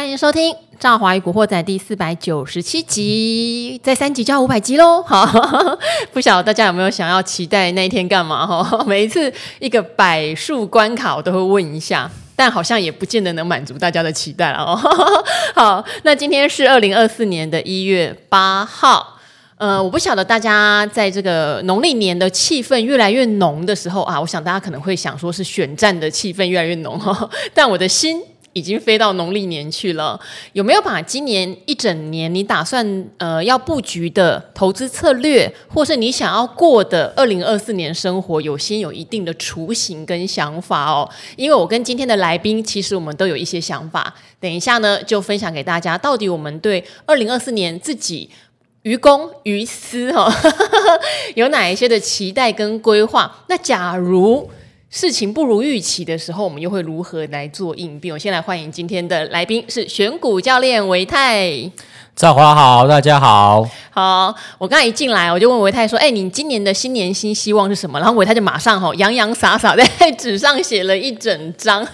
欢迎收听《赵华与古惑仔》第四百九十七集，在三集就要五百集喽！好，不晓得大家有没有想要期待那一天干嘛？哈，每一次一个百数关卡，我都会问一下，但好像也不见得能满足大家的期待了哦。好，那今天是二零二四年的一月八号，呃，我不晓得大家在这个农历年的气氛越来越浓的时候啊，我想大家可能会想说是选战的气氛越来越浓哈，但我的心。已经飞到农历年去了，有没有把今年一整年你打算呃要布局的投资策略，或是你想要过的二零二四年生活，有先有一定的雏形跟想法哦？因为我跟今天的来宾，其实我们都有一些想法，等一下呢就分享给大家，到底我们对二零二四年自己于公于私哈、哦，有哪一些的期待跟规划？那假如事情不如预期的时候，我们又会如何来做应变？我先来欢迎今天的来宾，是选股教练维泰。赵华好，大家好。好，我刚才一进来，我就问维泰说：“哎、欸，你今年的新年新希望是什么？”然后维泰就马上哈洋洋洒洒在纸 上写了一整张。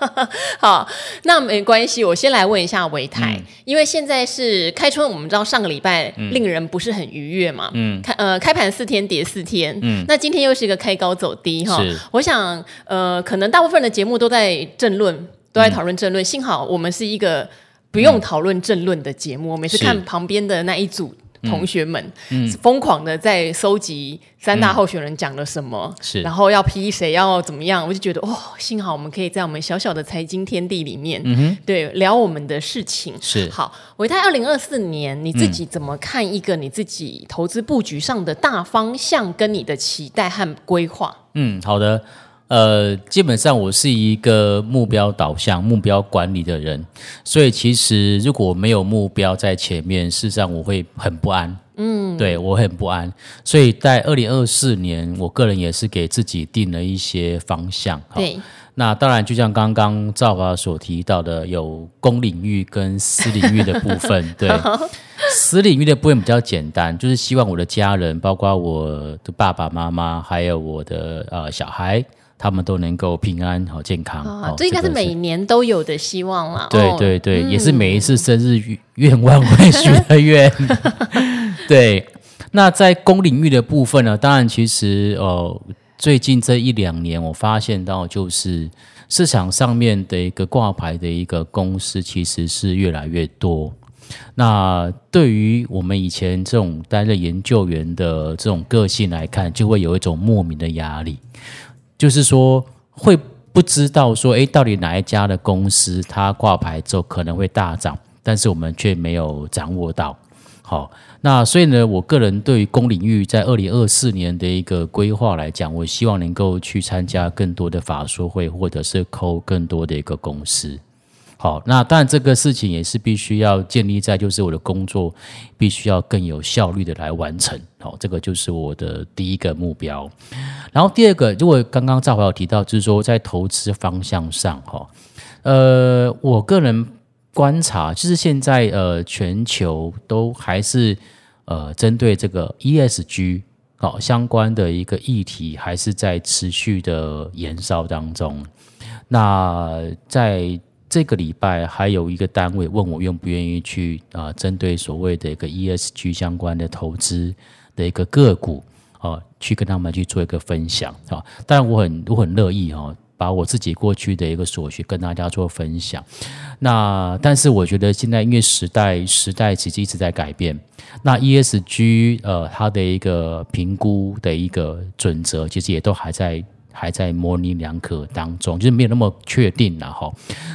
好，那没关系，我先来问一下维泰，嗯、因为现在是开春，我们知道上个礼拜令人不是很愉悦嘛。嗯。开呃开盘四天跌四天。嗯。那今天又是一个开高走低哈。是。我想呃，可能大部分的节目都在政论，都在讨论政论。嗯、幸好我们是一个。不用讨论政论的节目，我每次看旁边的那一组同学们，疯狂的在搜集三大候选人讲了什么，是，然后要批谁，要怎么样，我就觉得哦，幸好我们可以在我们小小的财经天地里面，嗯，对，聊我们的事情。是。好，维泰二零二四年你自己怎么看一个你自己投资布局上的大方向，跟你的期待和规划？嗯，好的。呃，基本上我是一个目标导向、目标管理的人，所以其实如果没有目标在前面，事实上我会很不安。嗯，对，我很不安。所以在二零二四年，我个人也是给自己定了一些方向。对，那当然就像刚刚赵华所提到的，有公领域跟私领域的部分。对，私领域的部分比较简单，就是希望我的家人，包括我的爸爸妈妈，还有我的呃小孩。他们都能够平安好健康，这应该是每年都有的希望了。对对对，嗯、也是每一次生日愿望会许的愿。对，那在公领域的部分呢？当然，其实呃，最近这一两年，我发现到就是市场上面的一个挂牌的一个公司，其实是越来越多。那对于我们以前这种担任研究员的这种个性来看，就会有一种莫名的压力。就是说，会不知道说，诶，到底哪一家的公司它挂牌之后可能会大涨，但是我们却没有掌握到。好，那所以呢，我个人对于公领域在二零二四年的一个规划来讲，我希望能够去参加更多的法说会，或者是扣更多的一个公司。好，那当然这个事情也是必须要建立在，就是我的工作必须要更有效率的来完成。好，这个就是我的第一个目标。然后第二个，如果刚刚赵华有提到，就是说在投资方向上，哈，呃，我个人观察，就是现在呃，全球都还是呃，针对这个 ESG 好相关的一个议题，还是在持续的延烧当中。那在这个礼拜还有一个单位问我愿不愿意去啊，针对所谓的一个 ESG 相关的投资的一个个股啊，去跟他们去做一个分享啊。当然我很我很乐意哈，把我自己过去的一个所学跟大家做分享。那但是我觉得现在因为时代时代其实一直在改变，那 ESG 呃它的一个评估的一个准则其实也都还在。还在模棱两可当中，就是没有那么确定了哈，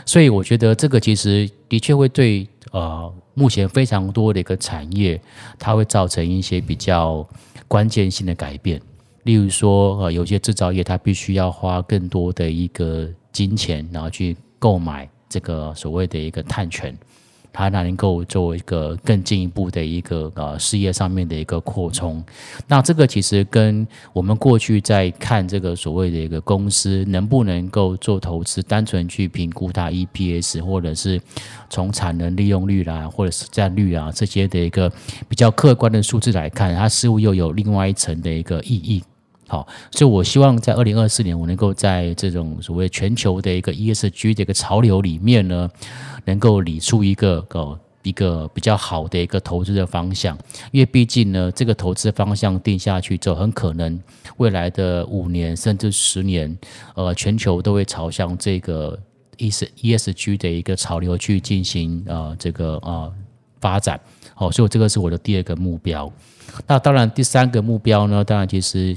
所以我觉得这个其实的确会对呃目前非常多的一个产业，它会造成一些比较关键性的改变。例如说呃有些制造业它必须要花更多的一个金钱，然后去购买这个所谓的一个碳权。它能够做一个更进一步的一个呃事业上面的一个扩充，那这个其实跟我们过去在看这个所谓的一个公司能不能够做投资，单纯去评估它 EPS 或者是从产能利用率啦，或者是占率啊这些的一个比较客观的数字来看，它似乎又有另外一层的一个意义。好，所以我希望在二零二四年，我能够在这种所谓全球的一个 ESG 的一个潮流里面呢，能够理出一个哦一个比较好的一个投资的方向。因为毕竟呢，这个投资方向定下去之后，很可能未来的五年甚至十年，呃，全球都会朝向这个 ES ESG 的一个潮流去进行呃这个呃发展。好，所以这个是我的第二个目标。那当然，第三个目标呢，当然其实。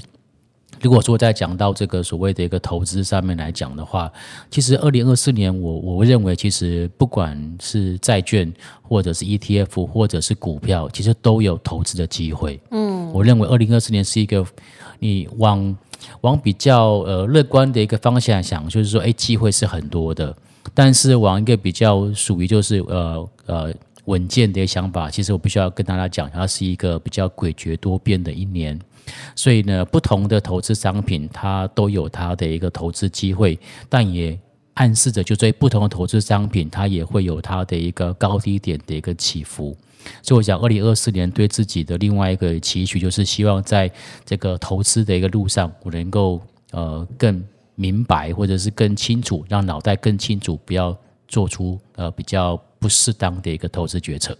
如果说在讲到这个所谓的一个投资上面来讲的话，其实二零二四年我我认为，其实不管是债券或者是 ETF 或者是股票，其实都有投资的机会。嗯，我认为二零二四年是一个你往往比较呃乐观的一个方向想，就是说，哎，机会是很多的，但是往一个比较属于就是呃呃稳健的想法，其实我必须要跟大家讲，它是一个比较诡谲多变的一年。所以呢，不同的投资商品，它都有它的一个投资机会，但也暗示着，就对不同的投资商品，它也会有它的一个高低点的一个起伏。所以，我想，二零二四年对自己的另外一个期许，就是希望在这个投资的一个路上，我能够呃更明白，或者是更清楚，让脑袋更清楚，不要做出呃比较不适当的一个投资决策。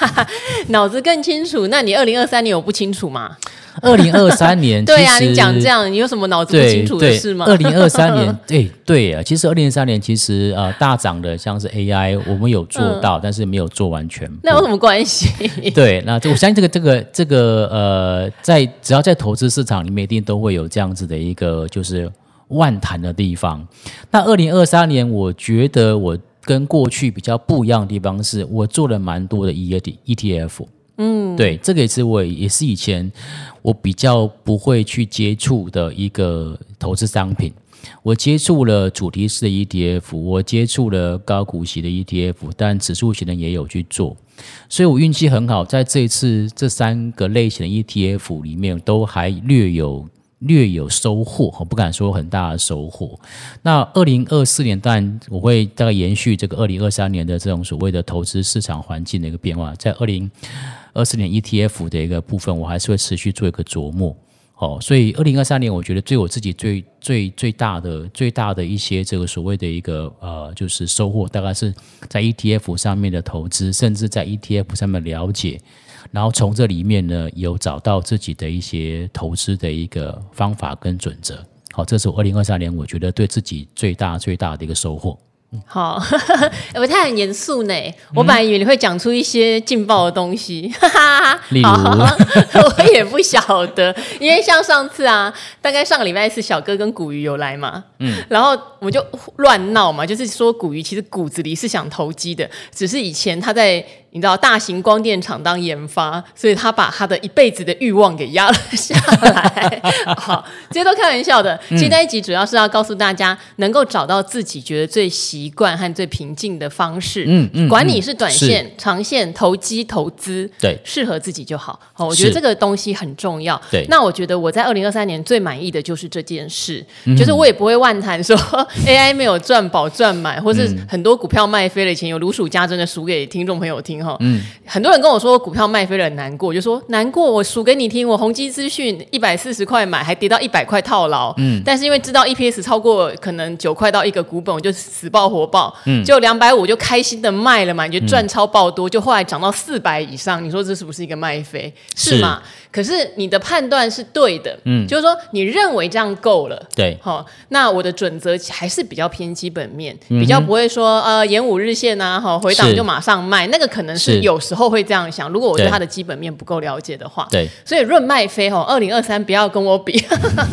脑子更清楚？那你二零二三年有不清楚吗？二零二三年，对啊，你讲这样，你有什么脑子不清楚的事吗？二零二三年，对 对啊，其实二零二三年其实呃大涨的像是 AI，我们有做到，嗯、但是没有做完全。那有什么关系？对，那我相信这个这个这个呃，在只要在投资市场里面，一定都会有这样子的一个就是万谈的地方。那二零二三年，我觉得我跟过去比较不一样的地方是，我做了蛮多的 ETF。嗯，对，这个也是我也是以前我比较不会去接触的一个投资商品。我接触了主题式的 ETF，我接触了高股息的 ETF，但指数型的也有去做，所以我运气很好，在这一次这三个类型的 ETF 里面都还略有。略有收获，我不敢说很大的收获。那二零二四年，当然我会大概延续这个二零二三年的这种所谓的投资市场环境的一个变化，在二零二四年 ETF 的一个部分，我还是会持续做一个琢磨。哦，所以二零二三年，我觉得对我自己最最最大的最大的一些这个所谓的一个呃，就是收获，大概是在 ETF 上面的投资，甚至在 ETF 上面了解。然后从这里面呢，有找到自己的一些投资的一个方法跟准则。好，这是我二零二三年我觉得对自己最大最大的一个收获。好，我太很严肃呢。我本来以为你会讲出一些劲爆的东西，哈哈。例如，我也不晓得，因为像上次啊，大概上个礼拜四，小哥跟古鱼有来嘛，嗯，然后我们就乱闹嘛，就是说古鱼其实骨子里是想投机的，只是以前他在。你知道大型光电厂当研发，所以他把他的一辈子的欲望给压了下来。好，这些都开玩笑的。现在一集主要是要告诉大家，能够找到自己觉得最习惯和最平静的方式。嗯嗯，管你是短线、长线、投机、投资，对，适合自己就好。好，我觉得这个东西很重要。对，那我觉得我在二零二三年最满意的就是这件事，就是我也不会妄谈说 AI 没有赚饱赚满，或是很多股票卖飞了，钱有如数家珍的数给听众朋友听。嗯，很多人跟我说股票卖飞了很难过，就说难过，我数给你听，我宏基资讯一百四十块买，还跌到一百块套牢，嗯，但是因为知道 EPS 超过可能九块到一个股本，我就死抱活抱，嗯，就两百五就开心的卖了嘛，你就赚超爆多，就后来涨到四百以上，你说这是不是一个卖飞？是吗？可是你的判断是对的，嗯，就是说你认为这样够了，对，好，那我的准则还是比较偏基本面，比较不会说呃延五日线啊，哈回档就马上卖，那个可能是有时候会这样想。如果我对。它的基本面不够了解的话，对，所以论卖飞哈，二零二三不要跟我比，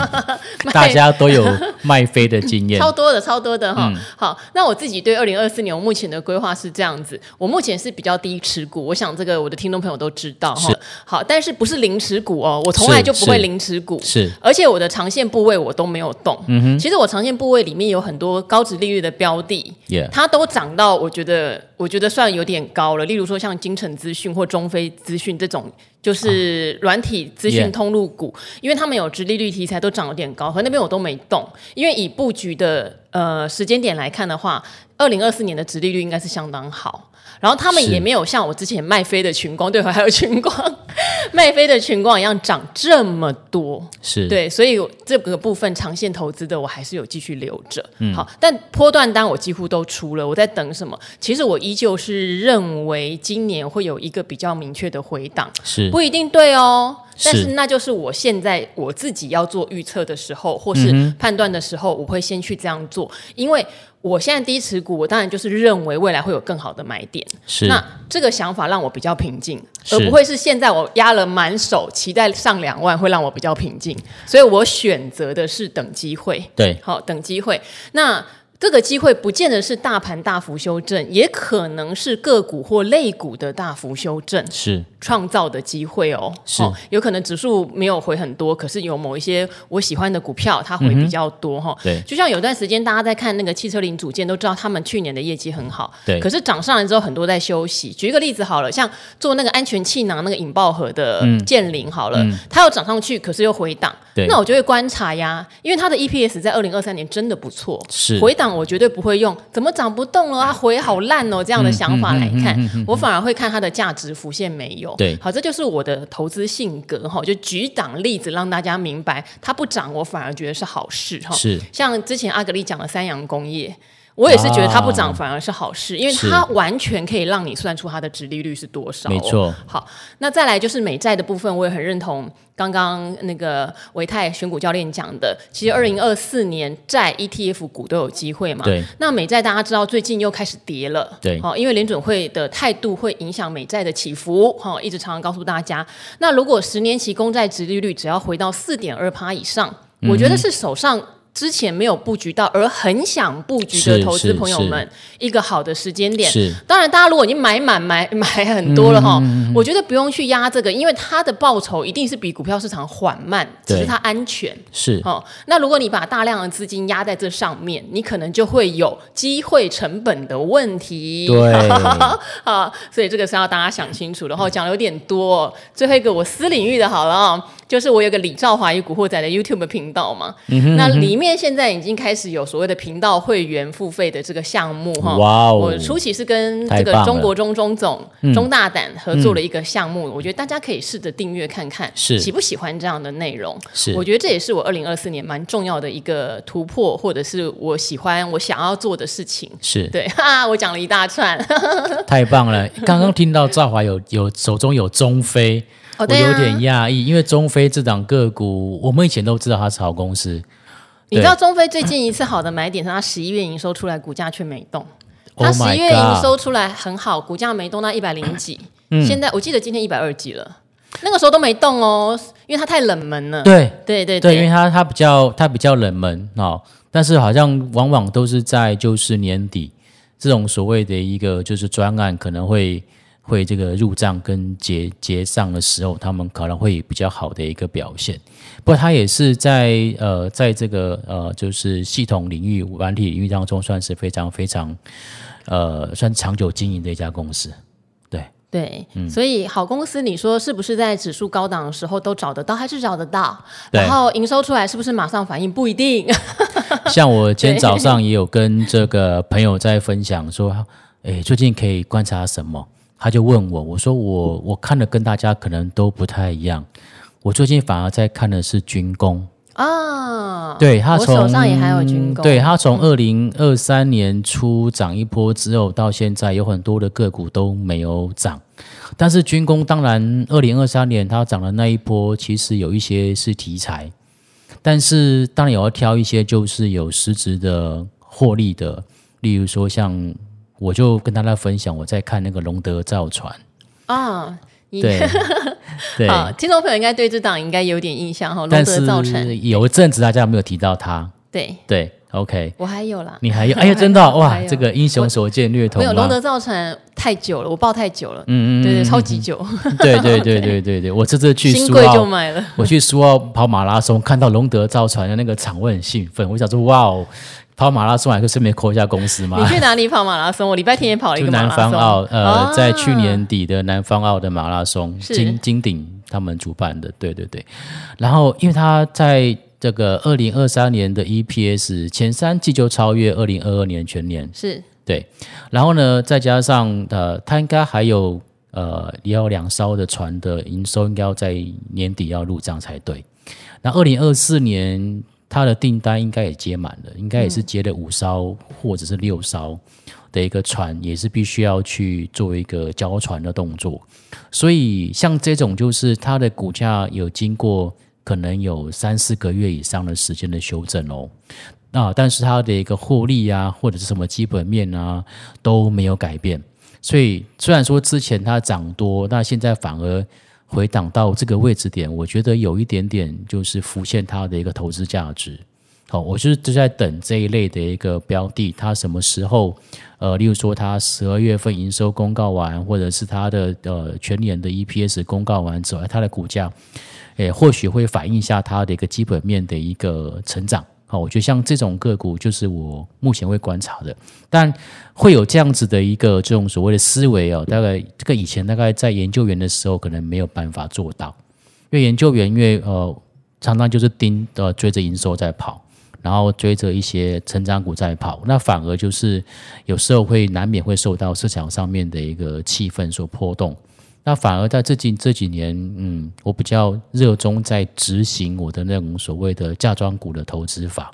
大家都有 卖飞的经验，超多的超多的哈。好，那我自己对二零二四年我目前的规划是这样子，我目前是比较低持股，我想这个我的听众朋友都知道哈。好，但是不是零持股哦，我从来就不会零持股，是，而且我的长线部位我都没有动。嗯哼，其实我长线部位里面有很多高值利率的标的，它都涨到我觉得我觉得算有点高了。例如说像金城资讯或中非资讯这种，就是软体资讯通路股，因为他们有值利率题材都涨有点高，和那边我都没动，因为以布局的。呃时间点来看的话，二零二四年的值利率应该是相当好。然后他们也没有像我之前卖飞的群光，对，还有群光 卖飞的群光一样涨这么多，是。对，所以这个部分长线投资的我还是有继续留着。嗯，好，但波段单我几乎都出了，我在等什么？其实我依旧是认为今年会有一个比较明确的回档，是。不一定对哦，但是那就是我现在我自己要做预测的时候，或是判断的时候，我会先去这样做，因为。我现在低持股，我当然就是认为未来会有更好的买点。是，那这个想法让我比较平静，而不会是现在我压了满手，期待上两万会让我比较平静。所以我选择的是等机会。对，好，等机会。那。这个机会不见得是大盘大幅修正，也可能是个股或类股的大幅修正，是创造的机会哦。是、哦，有可能指数没有回很多，可是有某一些我喜欢的股票，它回比较多哈、嗯哦。对，就像有段时间大家在看那个汽车零组件，都知道他们去年的业绩很好。对，可是涨上来之后，很多在休息。举一个例子好了，像做那个安全气囊那个引爆盒的建林好了，嗯嗯、它又涨上去，可是又回档。对，那我就会观察呀，因为它的 EPS 在二零二三年真的不错，是回档。我绝对不会用怎么涨不动了啊，回好烂哦这样的想法来看，我反而会看它的价值浮现没有。对，好，这就是我的投资性格哈。就举档例子让大家明白，它不涨我反而觉得是好事哈。是，像之前阿格丽讲的三洋工业。我也是觉得它不涨反而是好事，因为它完全可以让你算出它的殖利率是多少。没错。好，那再来就是美债的部分，我也很认同刚刚那个维泰选股教练讲的，其实二零二四年债 ETF 股都有机会嘛。对。那美债大家知道最近又开始跌了。对。好，因为联准会的态度会影响美债的起伏。好，一直常常告诉大家，那如果十年期公债殖利率只要回到四点二趴以上，我觉得是手上。之前没有布局到，而很想布局的投资朋友们，一个好的时间点。是，当然，大家如果已经买满买 买很多了哈，嗯，我觉得不用去压这个，因为它的报酬一定是比股票市场缓慢，只是它安全。是哦，那如果你把大量的资金压在这上面，你可能就会有机会成本的问题。对，啊，所以这个是要大家想清楚的。然后讲的有点多，最后一个我私领域的好了啊。就是我有个李兆华与古惑仔的 YouTube 频道嘛，嗯哼嗯哼，那里面现在已经开始有所谓的频道会员付费的这个项目哈。哇哦！我初期是跟这个中国中中总中大胆合作了一个项目，嗯，我觉得大家可以试着订阅看看，是喜不喜欢这样的内容？是，我觉得这也是我二零二四年蛮重要的一个突破，或者是我喜欢我想要做的事情。是对，哈，我讲了一大串，太棒了！刚刚听到赵华有有手中有中非。我有点讶异，因为中非这档个股，我们以前都知道它是好公司。你知道中非最近一次好的买点是它十一月营收出来，股价却没动。它十一月营收出来很好，股价没动到一百零几。现在我记得今天一百二几了，那个时候都没动哦，因为它太冷门了。对对对对，因为它它比较它比较冷门哦，但是好像往往都是在就是年底这种所谓的一个就是专案可能会。会这个入账跟结结账的时候，他们可能会比较好的一个表现。不过，它也是在呃，在这个呃，就是系统领域、软体领域当中，算是非常非常呃，算长久经营的一家公司。对对、嗯，所以好公司，你说是不是在指数高档的时候都找得到，还是找得到？然后营收出来是不是马上反应？不一定。像我今天早上也有跟这个朋友在分享说，哎，最近可以观察什么？他就问我，我说我我看的跟大家可能都不太一样，我最近反而在看的是军工。啊，对，他从我手上也还有军工，对，他从二零二三年初涨一波之后到现在，有很多的个股都没有涨，但是军工当然二零二三年它涨的那一波，其实有一些是题材，但是当然也要挑一些就是有实质的获利的，例如说像。我就跟大家分享，我在看那个龙德造船啊，对对，好，听众朋友应该对这档应该有点印象哈。龙德造船有一阵子大家有没有提到它？对对，OK，我还有啦，你还有？哎呀，真的哇，这个英雄所见略同。没有龙德造船太久了，我抱太久了，嗯嗯，对对，超级久。对对对对对对，我这次去苏澳就买了，我去苏澳跑马拉松，看到龙德造船的那个场，我很兴奋，我想说哇哦。跑马拉松还可以顺便扣一下公司吗？你去哪里跑马拉松？我礼拜天也跑了一个马拉松。南方澳，呃、啊，在去年底的南方澳的马拉松，金金鼎他们主办的，对对对。然后，因为他在这个二零二三年的 EPS 前三季就超越二零二二年全年，是对。然后呢，再加上呃，他应该还有呃，也有两艘的船的营收，应该要在年底要入账才对。那二零二四年它的订单应该也接满了，应该也是接了五艘或者是六艘的一个船，也是必须要去做一个交船的动作。所以像这种就是它的股价有经过。可能有三四个月以上的时间的修正哦，啊但是它的一个获利啊，或者是什么基本面啊都没有改变，所以虽然说之前它涨多，那现在反而回档到这个位置点，我觉得有一点点就是浮现它的一个投资价值。好，我就是就在等这一类的一个标的，它什么时候呃，例如说它十二月份营收公告完，或者是它的呃全年的 EPS 公告完之后，它的股价。诶，或许会反映一下它的一个基本面的一个成长。好，我觉得像这种个股，就是我目前会观察的。但会有这样子的一个这种所谓的思维哦，大概这个以前大概在研究员的时候，可能没有办法做到，因为研究员因为呃常常就是盯呃追着营收在跑，然后追着一些成长股在跑，那反而就是有时候会难免会受到市场上面的一个气氛所波动。那反而在这近这几年，嗯，我比较热衷在执行我的那种所谓的价庄股的投资法，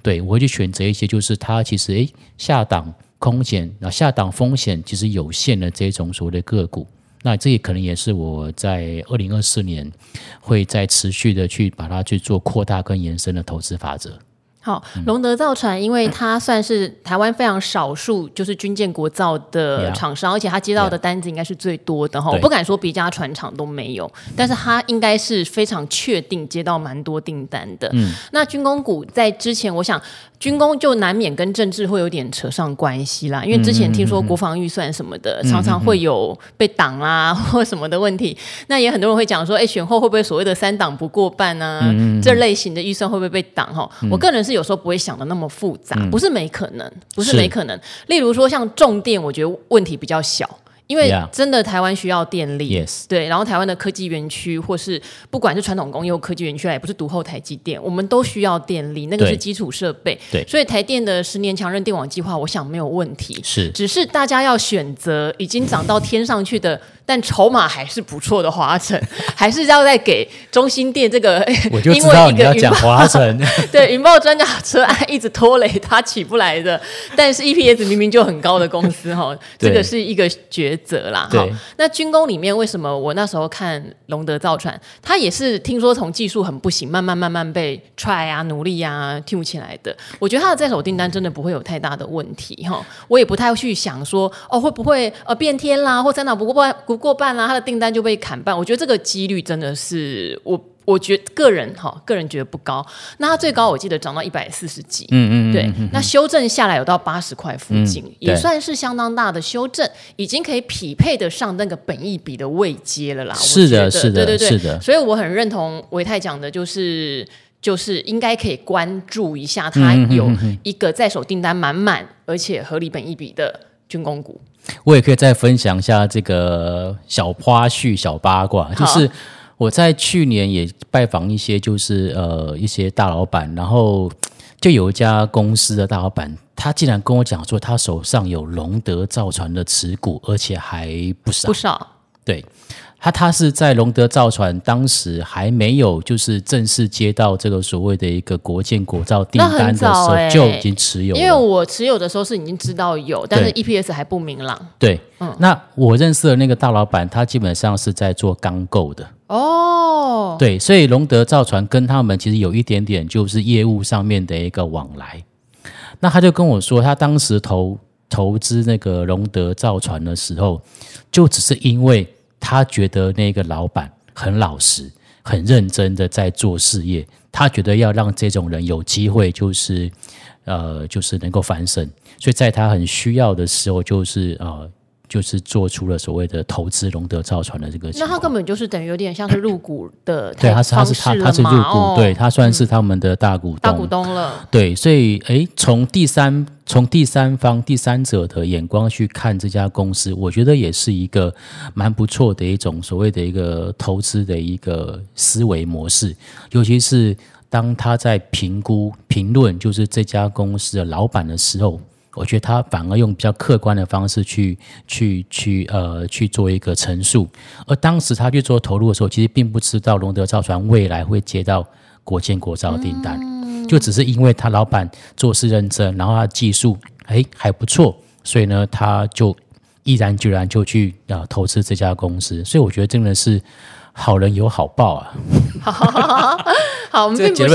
对，我会去选择一些就是它其实诶下档空险，那下档风险其实有限的这种所谓的个股，那这也可能也是我在二零二四年会再持续的去把它去做扩大跟延伸的投资法则。好，龙德造船，因为它算是台湾非常少数就是军舰国造的厂商，而且它接到的单子应该是最多的哈。我不敢说别家船厂都没有，但是它应该是非常确定接到蛮多订单的。嗯，那军工股在之前，我想军工就难免跟政治会有点扯上关系啦，因为之前听说国防预算什么的，常常会有被挡啦或什么的问题。那也很多人会讲说，哎，选后会不会所谓的三党不过半啊？这类型的预算会不会被挡？哈，我个人是。有时候不会想的那么复杂，不是没可能，不是没可能。例如说像重电，我觉得问题比较小。因为真的台湾需要电力.对，然后台湾的科技园区或是不管是传统工业或科技园区，也不是独后台积电，我们都需要电力，那个是基础设备。对，所以台电的十年强韧电网计划，我想没有问题。是，只是大家要选择已经涨到天上去的，但筹码还是不错的华晨，还是要再给中心店这个。我就知道你要讲华晨，对，云豹装甲车案一直拖累它起不来的，但是 EPS 明明就很高的公司哈，这个是一个抉择。啦，好，那军工里面为什么我那时候看龙德造船，它也是听说从技术很不行，慢慢慢慢被 try 啊努力啊听起来的。我觉得它的在手订单真的不会有太大的问题哈，我也不太去想说哦会不会呃变天啦，或三档不过半不过半啦，他的订单就被砍半。我觉得这个几率真的是我。我觉得个人哈，个人觉得不高。那它最高我记得涨到一百四十几，嗯嗯，对。那修正下来有到八十块附近，嗯、也算是相当大的修正，已经可以匹配得上那个本益比的位阶了啦。是的，是的，对对对，是的。所以我很认同维泰讲的，就是就是应该可以关注一下它有一个在手订单满满而且合理本益比的军工股。我也可以再分享一下这个小花絮、小八卦，就是。我在去年也拜访一些，就是呃一些大老板，然后就有一家公司的大老板，他竟然跟我讲说，他手上有龙德造船的持股，而且还不少。不少。对，他他是在隆德造船当时还没有就是正式接到这个所谓的一个国建国造订单的时候，欸、就已经持有了。因为我持有的时候是已经知道有，但是 EPS 还不明朗。对，嗯，那我认识的那个大老板，他基本上是在做钢构的。哦，对，所以隆德造船跟他们其实有一点点就是业务上面的一个往来。那他就跟我说，他当时投投资那个隆德造船的时候，就只是因为他觉得那个老板很老实、很认真的在做事业，他觉得要让这种人有机会，就是呃，就是能够翻身，所以在他很需要的时候，就是呃。就是做出了所谓的投资龙德造船的这个，那他根本就是等于有点像是入股的，对，他是他是他他是入股，哦、对他算是他们的大股东，大股东了，对，所以诶，从第三从第三方第三者的眼光去看这家公司，我觉得也是一个蛮不错的一种所谓的一个投资的一个思维模式，尤其是。当他在评估评论就是这家公司的老板的时候，我觉得他反而用比较客观的方式去去去呃去做一个陈述。而当时他去做投入的时候，其实并不知道龙德造船未来会接到国建国造的订单，嗯、就只是因为他老板做事认真，然后他技术哎还不错，所以呢他就毅然决然就去啊、呃、投资这家公司。所以我觉得真的是。好人有好报啊！好，我们并不是，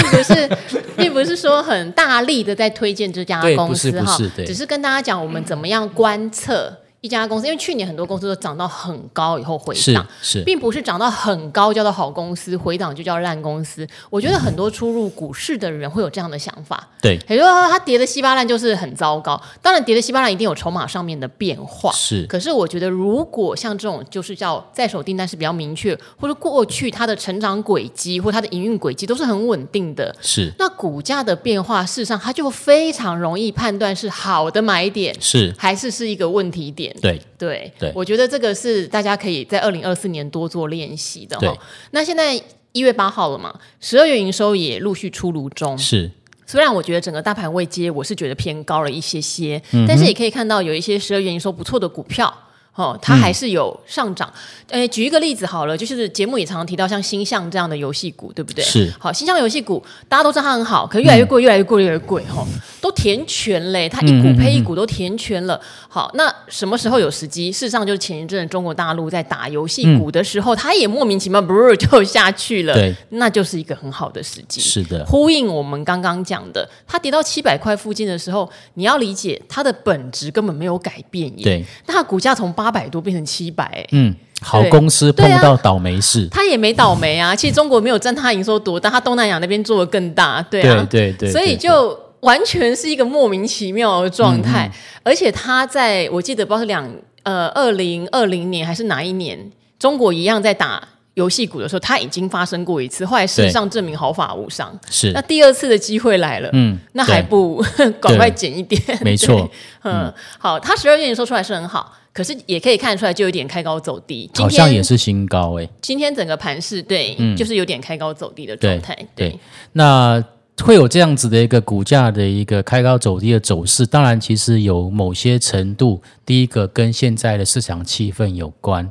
并不是，并不是说很大力的在推荐这家公司哈，只是跟大家讲我们怎么样观测。一家公司，因为去年很多公司都涨到很高以后回档，是，并不是涨到很高叫做好公司，回档就叫烂公司。我觉得很多初入股市的人会有这样的想法，对，也就是说它跌的稀巴烂就是很糟糕。当然，跌的稀巴烂一定有筹码上面的变化，是。可是我觉得，如果像这种就是叫在手订单是比较明确，或者过去它的成长轨迹或它的营运轨迹都是很稳定的，是。那股价的变化，事实上它就非常容易判断是好的买点，是还是是一个问题点。对对对，我觉得这个是大家可以在二零二四年多做练习的哈。那现在一月八号了嘛，十二月营收也陆续出炉中。是，虽然我觉得整个大盘未接我是觉得偏高了一些些，嗯、但是也可以看到有一些十二月营收不错的股票。哦，它还是有上涨。诶，举一个例子好了，就是节目也常常提到像星象这样的游戏股，对不对？是。好，星象游戏股大家都知道它很好，可越来越贵，越来越贵，越来越贵，哈、哦，都填全嘞，它一股配一股都填全了。好，那什么时候有时机？事实上，就是前一阵中国大陆在打游戏股的时候，它也莫名其妙不是就下去了，对，那就是一个很好的时机。是的，呼应我们刚刚讲的，它跌到七百块附近的时候，你要理解它的本质根本没有改变耶。对，那它股价从八百多变成七百，嗯，好公司碰到倒霉事，他、啊、也没倒霉啊。其实中国没有占他营收多但，他东南亚那边做的更大，对啊，对对，对，对，所以就完全是一个莫名其妙的状态。嗯嗯，而且他在我记得不知道是两呃二零二零年还是哪一年，中国一样在打游戏股的时候，他已经发生过一次，后来事实上证明毫发无伤。是，那第二次的机会来了，嗯，那还不 赶快减一点？没错，嗯，好，他十二月营收出来是很好。可是也可以看得出来，就有点开高走低，好像也是新高哎、欸。今天整个盘势对、嗯，就是有点开高走低的状态。对，那会有这样子的一个股价的一个开高走低的走势，当然其实有某些程度，第一个跟现在的市场气氛有关。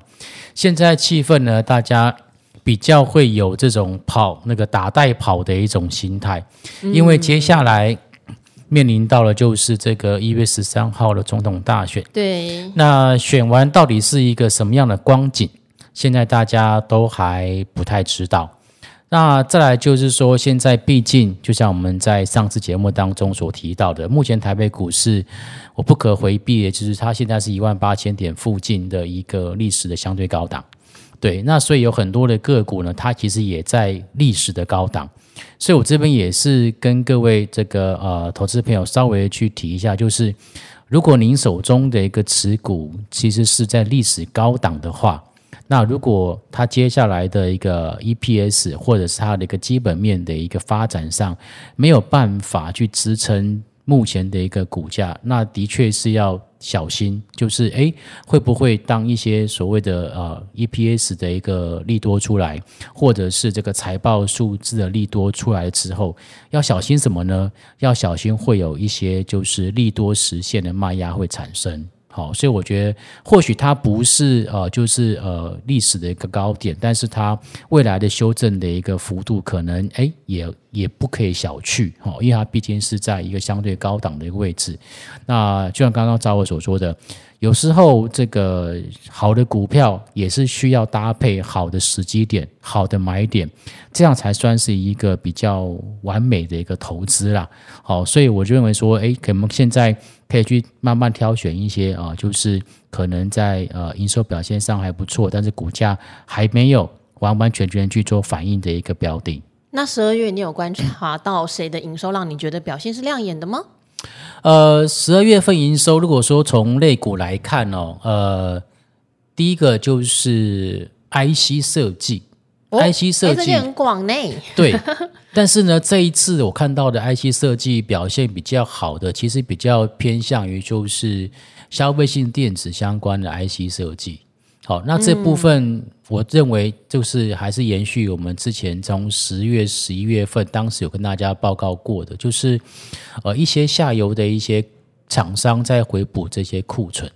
现在气氛呢，大家比较会有这种跑那个打带跑的一种心态，因为接下来。面临到了就是这个一月十三号的总统大选，对，那选完到底是一个什么样的光景？现在大家都还不太知道。那再来就是说，现在毕竟就像我们在上次节目当中所提到的，目前台北股市我不可回避的就是它现在是一万八千点附近的一个历史的相对高档。对，那所以有很多的个股呢，它其实也在历史的高档。所以，我这边也是跟各位这个呃投资朋友稍微去提一下，就是如果您手中的一个持股其实是在历史高档的话，那如果它接下来的一个 EPS 或者是它的一个基本面的一个发展上没有办法去支撑目前的一个股价，那的确是要。小心，就是诶，会不会当一些所谓的呃 EPS 的一个利多出来，或者是这个财报数字的利多出来之后，要小心什么呢？要小心会有一些就是利多实现的卖压会产生。好，所以我觉得或许它不是呃，就是呃历史的一个高点，但是它未来的修正的一个幅度可能诶也也不可以小觑哈，因为它毕竟是在一个相对高档的一个位置。那就像刚刚赵伟所说的，有时候这个好的股票也是需要搭配好的时机点、好的买点，这样才算是一个比较完美的一个投资啦。好，所以我就认为说，诶，可能现在。可以去慢慢挑选一些啊，就是可能在呃营收表现上还不错，但是股价还没有完完全全去做反应的一个标的。那十二月你有观察到谁的营收让你觉得表现是亮眼的吗？呃，十二月份营收如果说从类股来看哦，呃，第一个就是 IC 设计。IC 设计很广呢，对，但是呢，这一次我看到的 IC 设计表现比较好的，其实比较偏向于就是消费性电子相关的 IC 设计。好，那这部分我认为就是还是延续我们之前从十月、十一月份当时有跟大家报告过的，就是呃一些下游的一些厂商在回补这些库存，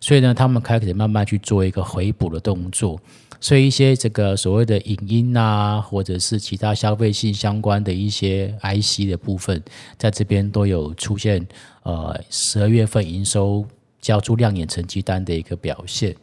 所以呢，他们开始慢慢去做一个回补的动作，所以一些这个所谓的影音啊，或者是其他消费性相关的一些 IC 的部分，在这边都有出现呃十二月份营收交出亮眼成绩单的一个表现。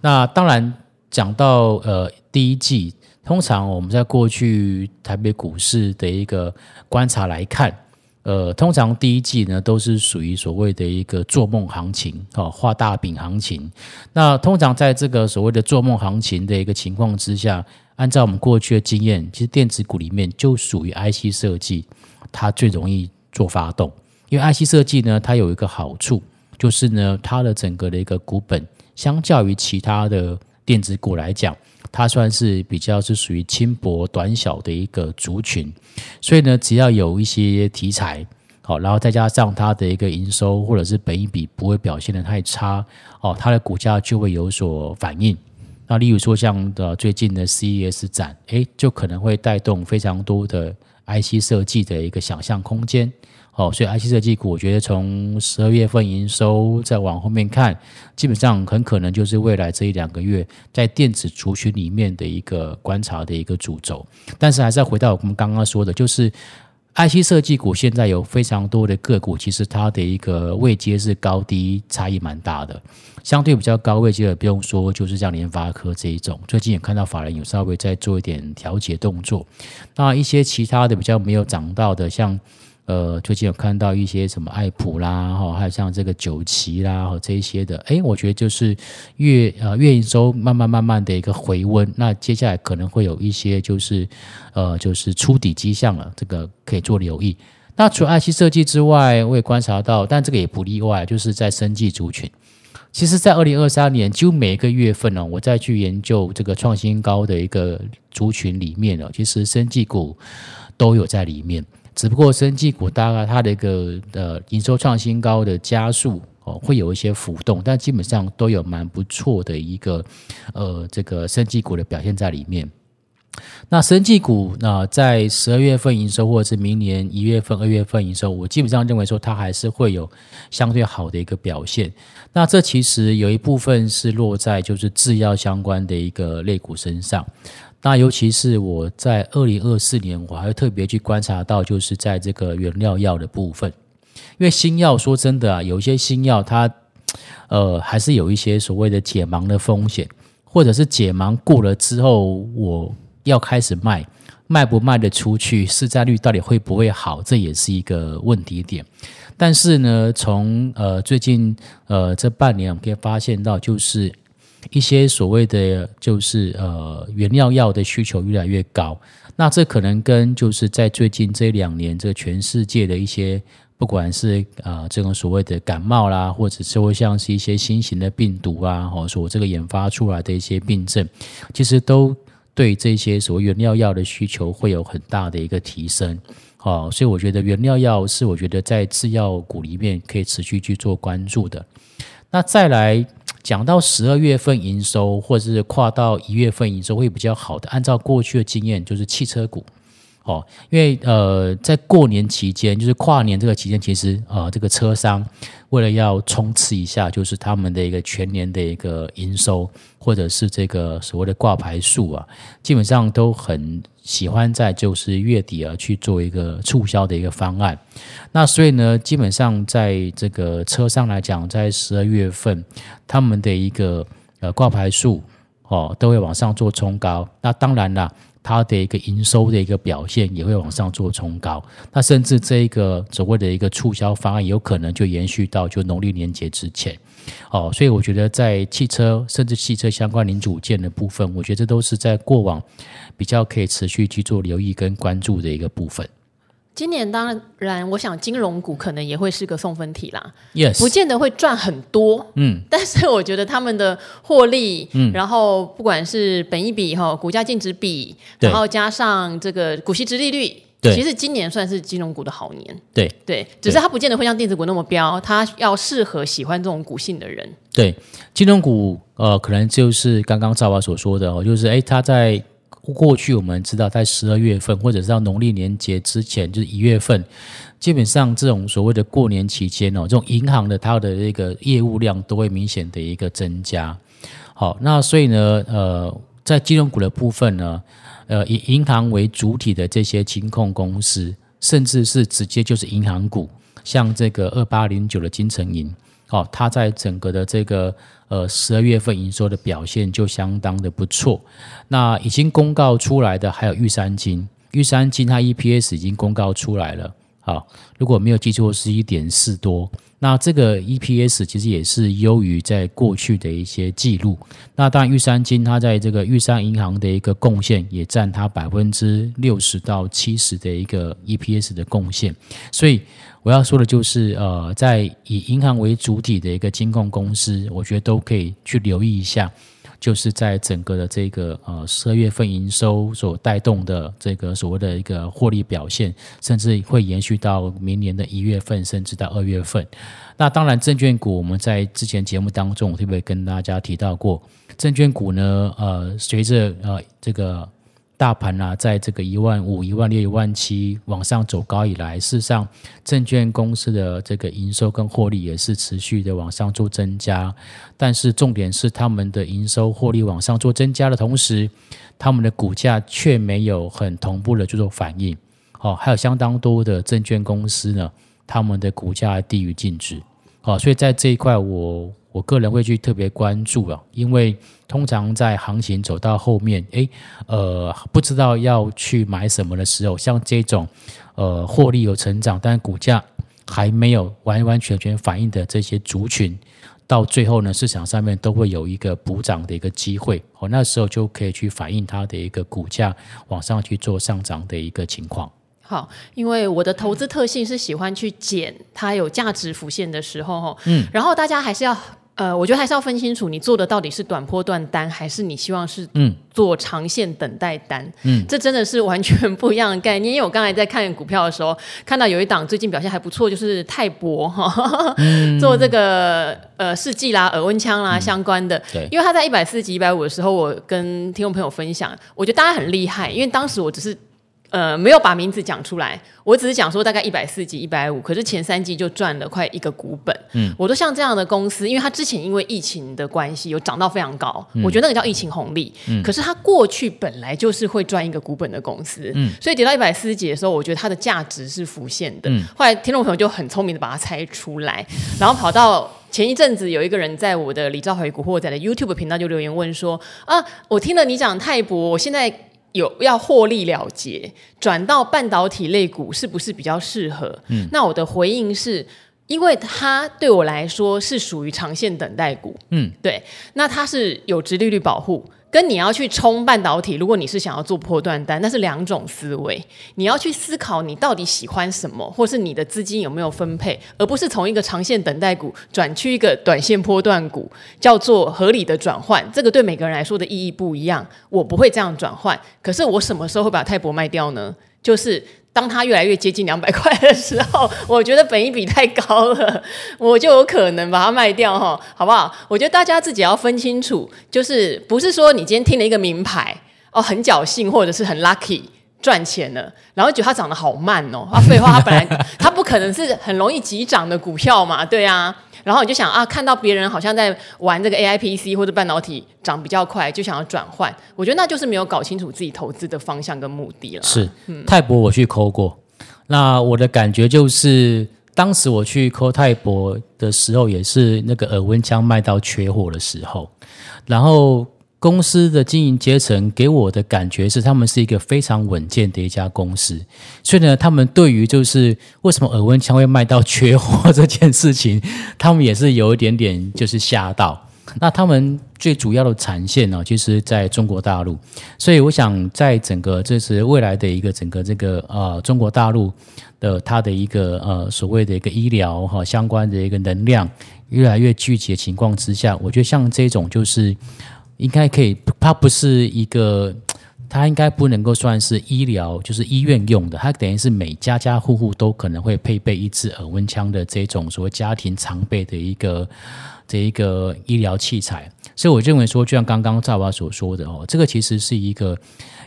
那当然。讲到呃第一季，通常我们在过去台北股市的一个观察来看，呃，通常第一季呢都是属于所谓的一个做梦行情，哦，画大饼行情。那通常在这个所谓的做梦行情的一个情况之下，按照我们过去的经验，其实电子股里面就属于 IC 设计，它最容易做发动，因为 IC 设计呢，它有一个好处，就是呢，它的整个的一个股本，相较于其他的。电子股来讲，它算是比较是属于轻薄短小的一个族群，所以呢，只要有一些题材，好，然后再加上它的一个营收或者是本益比不会表现得太差，哦，它的股价就会有所反应。那例如说像的最近的 CES 展，诶，就可能会带动非常多的 IC 设计的一个想象空间。哦，所以 IC 设计股，我觉得从十二月份营收再往后面看，基本上很可能就是未来这一两个月在电子族群里面的一个观察的一个主轴。但是还是要回到我们刚刚说的，就是 IC 设计股现在有非常多的个股，其实它的一个位阶是高低差异蛮大的。相对比较高位阶的，不用说，就是像联发科这一种，最近也看到法人有稍微在做一点调节动作。那一些其他的比较没有涨到的，像呃，最近有看到一些什么爱普啦，哈，还有像这个九旗啦，和这一些的，诶，我觉得就是月呃月营收慢慢慢慢的一个回温，那接下来可能会有一些就是呃就是触底迹象了，这个可以做留意。那除了 IC 设计之外，我也观察到，但这个也不例外，就是在生技族群。其实，在二零二三年，几乎每一个月份呢，我再去研究这个创新高的一个族群里面呢，其实生技股都有在里面。只不过生技股大概它的一个呃营收创新高的加速哦，会有一些浮动，但基本上都有蛮不错的一个呃这个生技股的表现在里面。那生技股那在十二月份营收或者是明年一月份、二月份营收，我基本上认为说它还是会有相对好的一个表现。那这其实有一部分是落在就是制药相关的一个类股身上。那尤其是我在二零二四年，我还会特别去观察到，就是在这个原料药的部分，因为新药说真的啊，有一些新药它呃还是有一些所谓的解盲的风险，或者是解盲过了之后，我要开始卖，卖不卖得出去，市占率到底会不会好，这也是一个问题点。但是呢，从呃最近呃这半年，我们可以发现到就是。一些所谓的就是呃原料药的需求越来越高，那这可能跟就是在最近这两年，这全世界的一些不管是啊、呃、这种所谓的感冒啦，或者是说像是一些新型的病毒啊，或者说这个研发出来的一些病症，其实都对这些所谓原料药的需求会有很大的一个提升。好，所以我觉得原料药是我觉得在制药股里面可以持续去做关注的。那再来。讲到十二月份营收，或者是跨到一月份营收会比较好的，按照过去的经验，就是汽车股，哦，因为呃，在过年期间，就是跨年这个期间，其实呃，这个车商为了要冲刺一下，就是他们的一个全年的一个营收，或者是这个所谓的挂牌数啊，基本上都很。喜欢在就是月底啊去做一个促销的一个方案，那所以呢，基本上在这个车上来讲，在十二月份他们的一个呃挂牌数哦都会往上做冲高，那当然啦，它的一个营收的一个表现也会往上做冲高，那甚至这一个所谓的一个促销方案有可能就延续到就农历年节之前。哦，所以我觉得在汽车甚至汽车相关零组件的部分，我觉得这都是在过往比较可以持续去做留意跟关注的一个部分。今年当然，我想金融股可能也会是个送分题啦。Yes，不见得会赚很多，嗯，但是我觉得他们的获利，嗯，然后不管是本益比哈、股价净值比，然后加上这个股息殖利率。对，其实今年算是金融股的好年。对对，只是它不见得会像电子股那么飙，它要适合喜欢这种股性的人。对，金融股呃，可能就是刚刚赵华所说的哦，就是哎，它在过去我们知道，在十二月份或者是到农历年节之前，就是一月份，基本上这种所谓的过年期间哦，这种银行的它的这个业务量都会明显的一个增加。好，那所以呢，呃，在金融股的部分呢，呃，以银行为主体的这些金控公司，甚至是直接就是银行股，像这个二八零九的金城银。哦，它在整个的这个呃十二月份营收的表现就相当的不错。那已经公告出来的还有玉山金，玉山金它 EPS 已经公告出来了。好，如果没有记错是一点四多。那这个 EPS 其实也是优于在过去的一些记录。那当然玉山金它在这个玉山银行的一个贡献也占它百分之六十到七十的一个 EPS 的贡献，所以。我要说的就是，呃，在以银行为主体的一个金控公司，我觉得都可以去留意一下，就是在整个的这个呃十二月份营收所带动的这个所谓的一个获利表现，甚至会延续到明年的一月份，甚至到二月份。那当然，证券股我们在之前节目当中，我特别跟大家提到过，证券股呢，呃，随着呃这个。大盘啊，在这个一万五、一万六、一万七往上走高以来，事实上，证券公司的这个营收跟获利也是持续的往上做增加。但是重点是，他们的营收获利往上做增加的同时，他们的股价却没有很同步的去做反应。哦，还有相当多的证券公司呢，他们的股价低于净值。哦，所以在这一块我。我个人会去特别关注啊，因为通常在行情走到后面，诶，呃，不知道要去买什么的时候，像这种，呃，获利有成长，但股价还没有完完全全反映的这些族群，到最后呢，市场上面都会有一个补涨的一个机会，哦，那时候就可以去反映它的一个股价往上去做上涨的一个情况。好，因为我的投资特性是喜欢去捡它有价值浮现的时候，嗯，然后大家还是要。呃，我觉得还是要分清楚，你做的到底是短波段单，还是你希望是做长线等待单？嗯，这真的是完全不一样的概念。因为我刚才在看股票的时候，看到有一档最近表现还不错，就是泰博哈，嗯、做这个呃试剂啦、耳温枪啦相关的。对，因为他在一百四十几、一百五的时候，我跟听众朋友分享，我觉得大家很厉害，因为当时我只是。呃，没有把名字讲出来，我只是讲说大概一百四几、一百五，可是前三季就赚了快一个股本。嗯，我都像这样的公司，因为它之前因为疫情的关系有涨到非常高，嗯、我觉得那个叫疫情红利。嗯，可是它过去本来就是会赚一个股本的公司。嗯，所以跌到一百四几的时候，我觉得它的价值是浮现的。嗯，后来听众朋友就很聪明的把它猜出来，然后跑到前一阵子有一个人在我的李兆华古惑仔的 YouTube 频道就留言问说：啊，我听了你讲泰博，我现在。有要获利了结，转到半导体类股是不是比较适合？嗯，那我的回应是，因为它对我来说是属于长线等待股。嗯，对，那它是有直利率保护。跟你要去冲半导体，如果你是想要做破断单，那是两种思维。你要去思考你到底喜欢什么，或是你的资金有没有分配，而不是从一个长线等待股转去一个短线波段股，叫做合理的转换。这个对每个人来说的意义不一样。我不会这样转换，可是我什么时候会把泰博卖掉呢？就是。当它越来越接近两百块的时候，我觉得本益比太高了，我就有可能把它卖掉哈，好不好？我觉得大家自己要分清楚，就是不是说你今天听了一个名牌哦，很侥幸或者是很 lucky 赚钱了，然后觉得它涨得好慢哦，啊，废话，它本来它不可能是很容易急涨的股票嘛，对啊。然后你就想啊，看到别人好像在玩这个 AIPC 或者半导体涨比较快，就想要转换。我觉得那就是没有搞清楚自己投资的方向跟目的了。是，泰博我去抠过，那我的感觉就是，当时我去抠泰博的时候，也是那个耳温枪卖到缺货的时候，然后。公司的经营阶层给我的感觉是，他们是一个非常稳健的一家公司，所以呢，他们对于就是为什么耳温枪会卖到缺货这件事情，他们也是有一点点就是吓到。那他们最主要的产线呢，其实在中国大陆，所以我想在整个这是未来的一个整个这个呃中国大陆的它的一个呃所谓的一个医疗哈相关的一个能量越来越聚集的情况之下，我觉得像这种就是。应该可以，它不是一个它应该不能够算是医疗，就是医院用的，它等于是每家家户户都可能会配备一支耳温枪的这种所谓家庭常备的一个这一个医疗器材。所以我认为说，就像刚刚赵娃所说的哦，这个其实是一个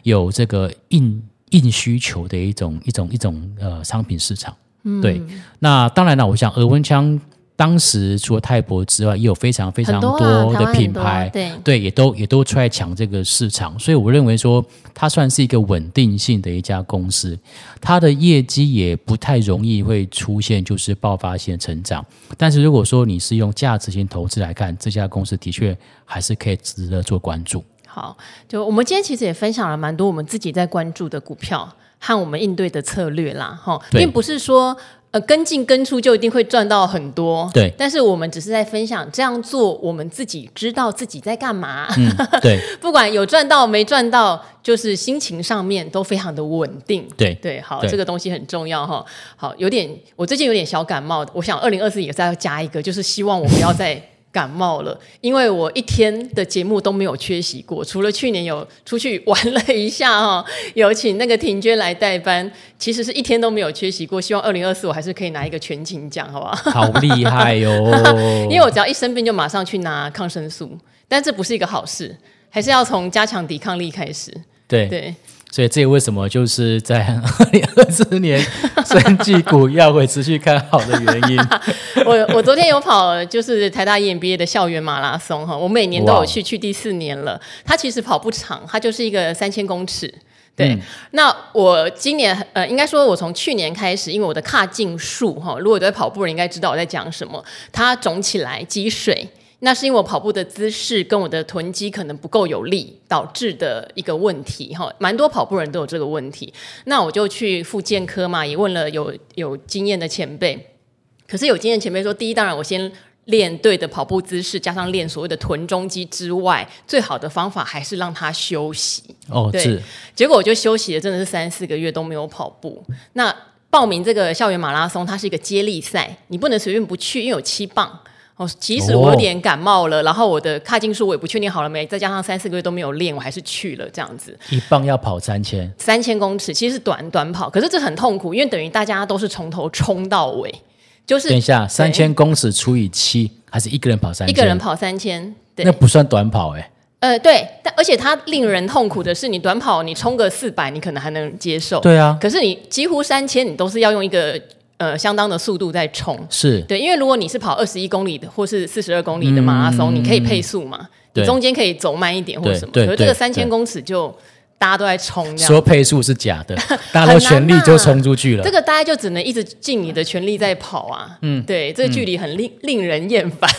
有这个硬硬需求的一种一种一种呃商品市场。嗯，对。那当然了，我想耳温枪。当时除了泰博之外，也有非常非常多的品牌，对对，也都也都出来抢这个市场。所以我认为说，它算是一个稳定性的一家公司，它的业绩也不太容易会出现就是爆发性成长。但是如果说你是用价值型投资来看，这家公司的确还是可以值得做关注。好，就我们今天其实也分享了蛮多我们自己在关注的股票和我们应对的策略啦，哈，并不是说。呃，跟进跟出就一定会赚到很多，对。但是我们只是在分享这样做，我们自己知道自己在干嘛。嗯，对。不管有赚到没赚到，就是心情上面都非常的稳定。对对，好，对这个东西很重要哈。好，有点，我最近有点小感冒，我想二零二四也再要加一个，就是希望我不要在。感冒了，因为我一天的节目都没有缺席过，除了去年有出去玩了一下哈，有请那个婷娟来代班，其实是一天都没有缺席过。希望二零二四我还是可以拿一个全勤奖，好不好？好厉害哟、哦！因为我只要一生病就马上去拿抗生素，但这不是一个好事，还是要从加强抵抗力开始。对对。所以这为什么就是在 二零二四年，生技股要会持续看好的原因。我我昨天有跑，就是台大 EMBA 的校园马拉松哈，我每年都有去，去第四年了。它其实跑不长，它就是一个三千公尺。对，嗯、那我今年呃，应该说我从去年开始，因为我的髂胫束哈，如果在跑步的人应该知道我在讲什么，它肿起来积水。那是因为我跑步的姿势跟我的臀肌可能不够有力导致的一个问题哈，蛮多跑步人都有这个问题。那我就去复健科嘛，也问了有有经验的前辈。可是有经验前辈说，第一，当然我先练对的跑步姿势，加上练所谓的臀中肌之外，最好的方法还是让他休息。哦，对。结果我就休息了，真的是三四个月都没有跑步。那报名这个校园马拉松，它是一个接力赛，你不能随便不去，因为有七棒。哦，即使我有点感冒了，哦、然后我的髂胫束我也不确定好了没，再加上三四个月都没有练，我还是去了这样子。一棒要跑三千，三千公尺其实是短短跑，可是这很痛苦，因为等于大家都是从头冲到尾，就是等一下三千公尺除以七，还是一个人跑三千？一个人跑三千，对，那不算短跑哎、欸。呃，对，但而且它令人痛苦的是，你短跑你冲个四百，你可能还能接受，对啊，可是你几乎三千，你都是要用一个。呃，相当的速度在冲，是对，因为如果你是跑二十一公里的，或是四十二公里的马拉松，嗯、你可以配速嘛，你中间可以走慢一点或者什么。可是这个三千公尺就大家都在冲，说配速是假的，大家都全力就冲出去了。这个大家就只能一直尽你的全力在跑啊，嗯，对，这个距离很令令人厌烦。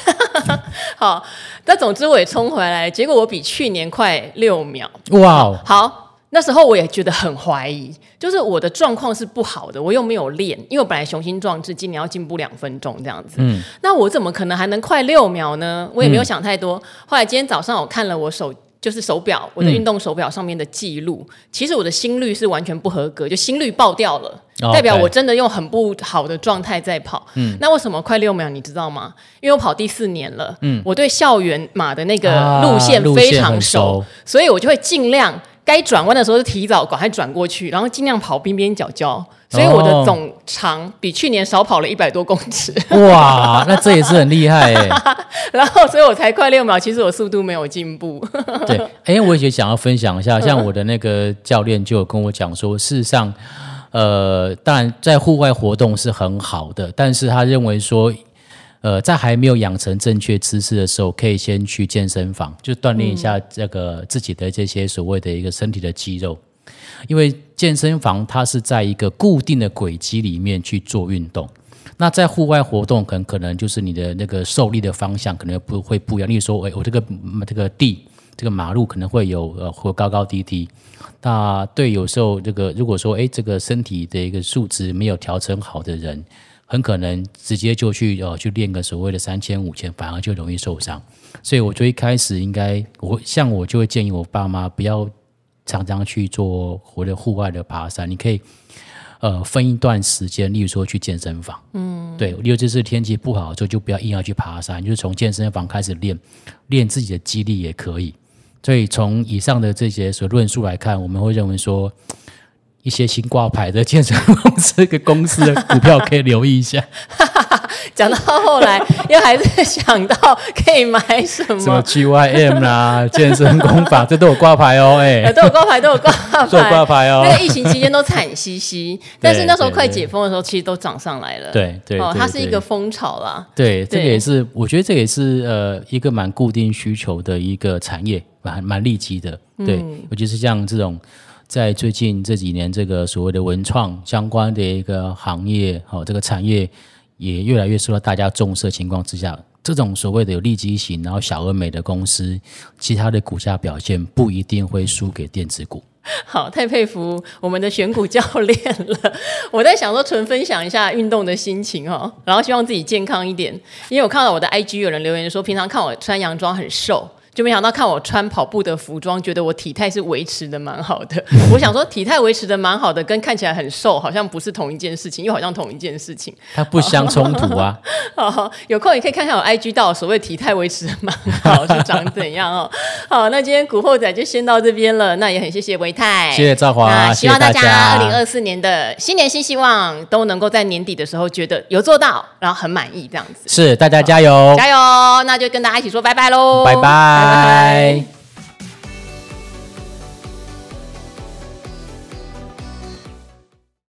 嗯、好，那总之我也冲回来，结果我比去年快六秒，哇、哦，好。那时候我也觉得很怀疑，就是我的状况是不好的，我又没有练，因为我本来雄心壮志，今年要进步两分钟这样子。嗯，那我怎么可能还能快六秒呢？我也没有想太多。嗯、后来今天早上我看了我手，就是手表，我的运动手表上面的记录，嗯、其实我的心率是完全不合格，就心率爆掉了，哦、代表我真的用很不好的状态在跑。嗯，那为什么快六秒？你知道吗？因为我跑第四年了，嗯，我对校园马的那个路线非常熟，啊、所以我就会尽量。该转弯的时候就提早赶快转过去，然后尽量跑边边角角，所以我的总长比去年少跑了一百多公尺。哇，那这也是很厉害哎。然后，所以我才快六秒，其实我速度没有进步。对，哎，我也想要分享一下，像我的那个教练就有跟我讲说，事实上，呃，当然在户外活动是很好的，但是他认为说。呃，在还没有养成正确姿势的时候，可以先去健身房，就锻炼一下这个自己的这些所谓的一个身体的肌肉。因为健身房它是在一个固定的轨迹里面去做运动，那在户外活动，可能可能就是你的那个受力的方向可能不会不一样。例如说，我我这个这个地这个马路可能会有呃会高高低低，那对有时候这个如果说哎这个身体的一个素质没有调整好的人。很可能直接就去呃去练个所谓的三千五千，反而就容易受伤。所以我就一开始应该我像我就会建议我爸妈不要常常去做或者户外的爬山，你可以呃分一段时间，例如说去健身房，嗯，对，尤其是天气不好的时候，就不要硬要去爬山，就是从健身房开始练练自己的肌力也可以。所以从以上的这些所论述来看，我们会认为说。一些新挂牌的健身公司的公司的股票可以留意一下。讲到后来，又还是想到可以买什么？什么 GYM 啦，健身工法，这都有挂牌哦，哎，都有挂牌，都有挂牌，都有挂牌哦。那个疫情期间都惨兮兮，但是那时候快解封的时候，其实都涨上来了。对对，哦，它是一个风潮啦。对，这个也是，我觉得这也是呃一个蛮固定需求的一个产业，蛮蛮利基的。对，尤其是像这种。在最近这几年，这个所谓的文创相关的一个行业，好，这个产业也越来越受到大家重视的情况之下，这种所谓的有利基型，然后小而美的公司，其他的股价表现不一定会输给电子股。好，太佩服我们的选股教练了。我在想说，纯分享一下运动的心情哦，然后希望自己健康一点，因为我看到我的 IG 有人留言说，平常看我穿洋装很瘦。就没想到看我穿跑步的服装，觉得我体态是维持的蛮好的。我想说，体态维持的蛮好的，跟看起来很瘦好像不是同一件事情，又好像同一件事情。它不相冲突啊。好，有空也可以看看我 IG 到所谓体态维持的蛮好是长怎样哦。好，那今天古惑仔就先到这边了。那也很谢谢维泰，谢谢赵华，希望大家二零二四年的新年新希望都能够在年底的时候觉得有做到，然后很满意这样子。是，大家加油，加油！那就跟大家一起说拜拜喽，拜拜。拜嗨